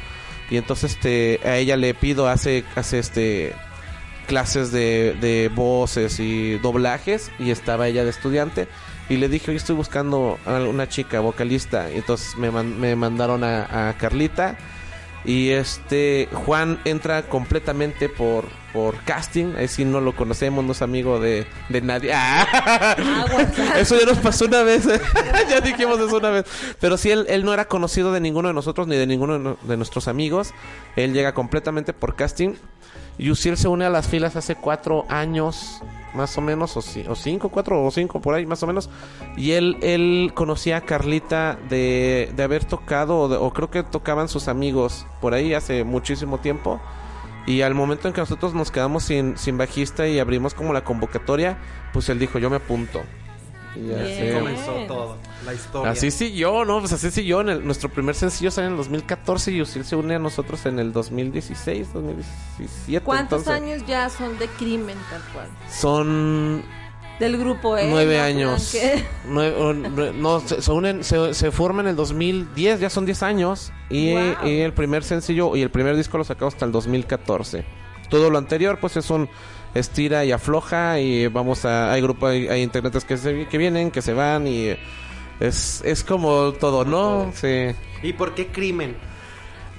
Y entonces este, a ella le pido, hace, hace este clases de, de voces y doblajes y estaba ella de estudiante y le dije, hoy estoy buscando a una chica vocalista y entonces me, me mandaron a, a Carlita y este Juan entra completamente por, por casting, ahí sí no lo conocemos, no es amigo de, de nadie. ¡Ah! Eso ya nos pasó una vez, ya dijimos eso una vez. Pero sí, él, él no era conocido de ninguno de nosotros ni de ninguno de, no- de nuestros amigos. Él llega completamente por casting. Yusiel se une a las filas hace cuatro años, más o menos, o, o cinco, cuatro o cinco por ahí, más o menos. Y él, él conocía a Carlita de, de haber tocado, o, o creo que tocaban sus amigos por ahí hace muchísimo tiempo. Y al momento en que nosotros nos quedamos sin, sin bajista y abrimos como la convocatoria, pues él dijo, yo me apunto. Y Así comenzó todo, la historia. Así siguió, ¿no? Pues así siguió. En el- nuestro primer sencillo sale en el 2014 y Usil se une a nosotros en el 2016, 2017. ¿Cuántos entonces, años ya son de crimen tal cual? Son Del grupo, ¿eh? nueve No años. Nueve- no, se, se unen, se, se forman en el 2010, ya son 10 años. Y, Wow. y el primer sencillo y el primer disco lo sacamos hasta el 2014. Todo lo anterior, pues es un estira y afloja. Y vamos a. Hay grupos, hay, hay integrantes que, se, que vienen, que se van. Y es, es como todo, ¿no? Sí. ¿Y por qué crimen?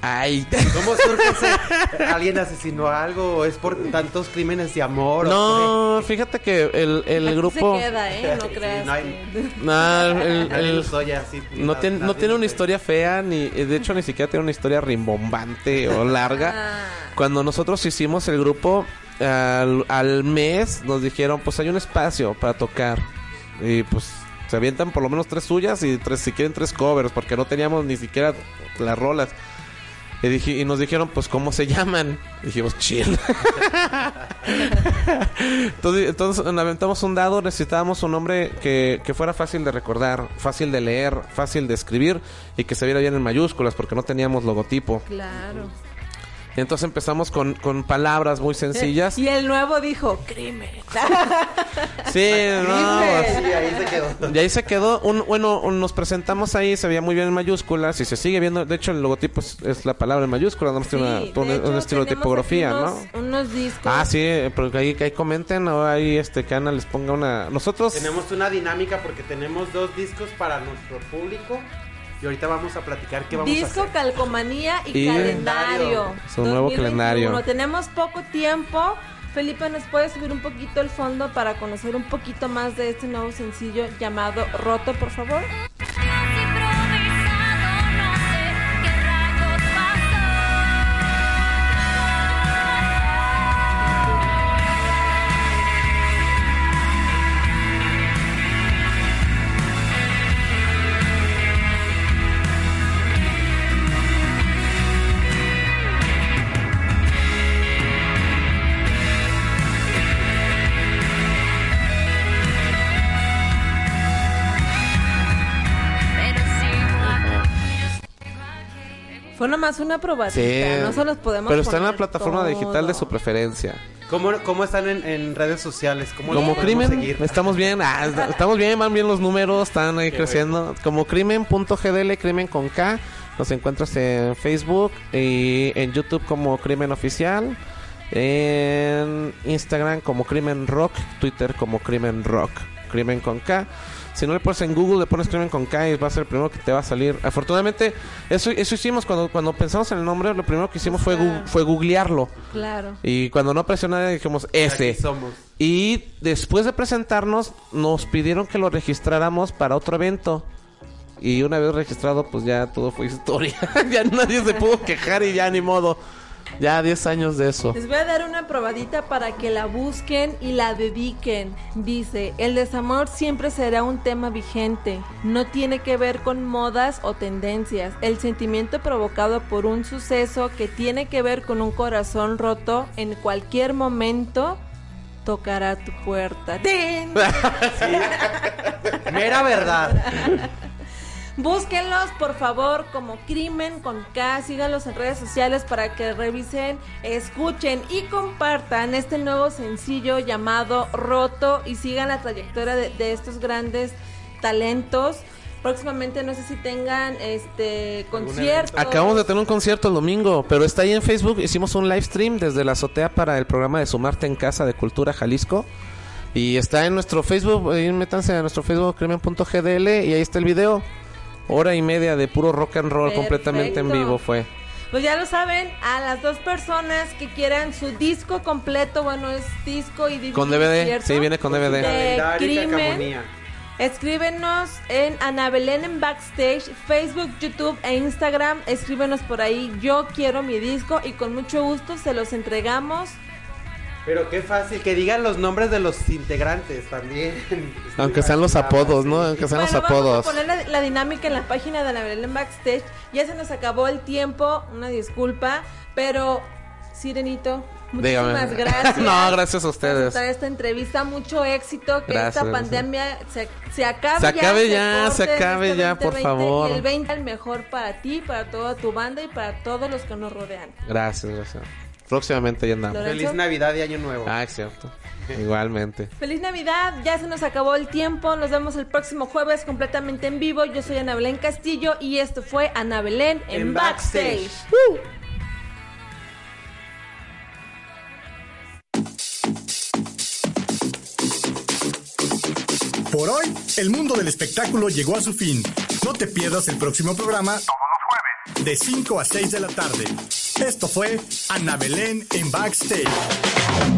Ay. ¿Cómo surge ese? ¿Alguien asesinó algo? ¿O es por tantos crímenes de amor? No, fíjate que el, el Aquí grupo... se queda, ¿eh? No Sí, no hay- que- Nah, el- así, no, la- tiene, no tiene una historia fea, ni de hecho ni siquiera tiene una historia rimbombante o larga. Ah. Cuando nosotros hicimos el grupo, al, mes nos dijeron, pues hay un espacio para tocar. Y pues se avientan por lo menos tres suyas y tres, si quieren tres covers, porque no teníamos ni siquiera las rolas. Y, dije, y nos dijeron, pues, ¿cómo se llaman? Dijimos, chill. entonces, entonces aventamos un dado, necesitábamos un nombre que, que fuera fácil de recordar, fácil de leer, fácil de escribir y que se viera bien en mayúsculas porque no teníamos logotipo. Claro. Y entonces empezamos con, con palabras muy sencillas. Y el nuevo dijo, crimen. Sí, no. Sí, ahí se quedó. Y ahí se quedó. Un, bueno, un- nos presentamos ahí, se veía muy bien en mayúsculas y se sigue viendo. De hecho, el logotipo es, es la palabra en mayúsculas, no tiene una- Sí, un, de hecho, un estilo de tipografía, ¿no? unos, discos. Ah, sí, eh, pero que ahí, que ahí comenten o ahí este, que Ana les ponga una. Nosotros. Tenemos una dinámica porque tenemos dos discos para nuestro público. Y ahorita vamos a platicar qué vamos Disco, a hacer. calcomanía y, Y- calendario. Su nuevo 2021. calendario. Tenemos poco tiempo. Felipe, ¿nos puede subir un poquito el fondo para conocer un poquito más de este nuevo sencillo llamado Roto, por favor? Una probadita, Sí. no se los podemos Pero está en la plataforma todo. digital de su preferencia. ¿Cómo, cómo están en, en redes sociales? ¿Cómo Como crimen, seguir? estamos bien, ah, est- estamos bien, van bien los números, están ahí Qué creciendo. Como crimen.gdl, crimen con K, nos encuentras en Facebook y en YouTube como crimen oficial, en Instagram como crimen rock, Twitter como crimen rock, crimen con K. Si no le pones en Google, le pones crimen con K y va a ser el primero que te va a salir. Afortunadamente, eso, eso hicimos cuando, cuando pensamos en el nombre, lo primero que hicimos fue, gu- fue googlearlo. Claro. Y cuando no apareció nadie dijimos ese. Aquí somos. Y después de presentarnos, nos pidieron que lo registráramos para otro evento. Y una vez registrado, pues ya todo fue historia. ya nadie se pudo quejar y ya ni modo. Ya 10 años de eso. Les voy a dar una probadita para que la busquen y la dediquen. Dice, el desamor siempre será un tema vigente. No tiene que ver con modas o tendencias. El sentimiento provocado por un suceso que tiene que ver con un corazón roto en cualquier momento tocará tu puerta. ¡Tin! Mera verdad. Búsquenlos, por favor, como Crimen con K. Síganlos en redes sociales para que revisen, escuchen y compartan este nuevo sencillo llamado Roto y sigan la trayectoria de, de estos grandes talentos. Próximamente no sé si tengan este conciertos. Acabamos de tener un concierto el domingo, pero está ahí en Facebook. Hicimos un live stream desde la azotea para el programa de Sumarte en Casa de Cultura Jalisco. Y está en nuestro Facebook, ahí métanse a nuestro Facebook crimen.gdl y ahí está el video. Hora y media de puro rock and roll completamente en vivo fue. Pues ya lo saben, a las dos personas que quieran su disco completo, bueno, es disco y DVD. Con DVD, ¿cierto? sí, viene con DVD. De crimen. Escríbenos en Ana Belén en Backstage, Facebook, YouTube e Instagram. Escríbenos por ahí, yo quiero mi disco y con mucho gusto se los entregamos. Pero qué fácil, que digan los nombres de los integrantes también. Aunque sean los apodos, ¿no? Aunque sean Bueno, los vamos apodos. a poner la, la dinámica en la página de Ana Belén Backstage. Ya se nos acabó el tiempo, una disculpa, pero Sirenito, Dígame. muchísimas gracias. no, gracias a por ustedes. aceptar esta entrevista, mucho éxito, que Gracias, esta pandemia se, se acabe Se acabe ya, ya, se en acabe este ya, por 2020, favor. Y el 20 el mejor para ti, para toda tu banda y para todos los que nos rodean. Gracias, gracias. Próximamente ya andamos. Feliz Navidad y Año Nuevo. Ah, es cierto. Igualmente. Feliz Navidad, ya se nos acabó el tiempo, nos vemos el próximo jueves completamente en vivo. Yo soy Ana Belén Castillo y esto fue Ana Belén en, En Backstage. Backstage. Por hoy, el mundo del espectáculo llegó a su fin. No te pierdas el próximo programa de 5 a 6 de la tarde. Esto fue Ana Belén en Backstage.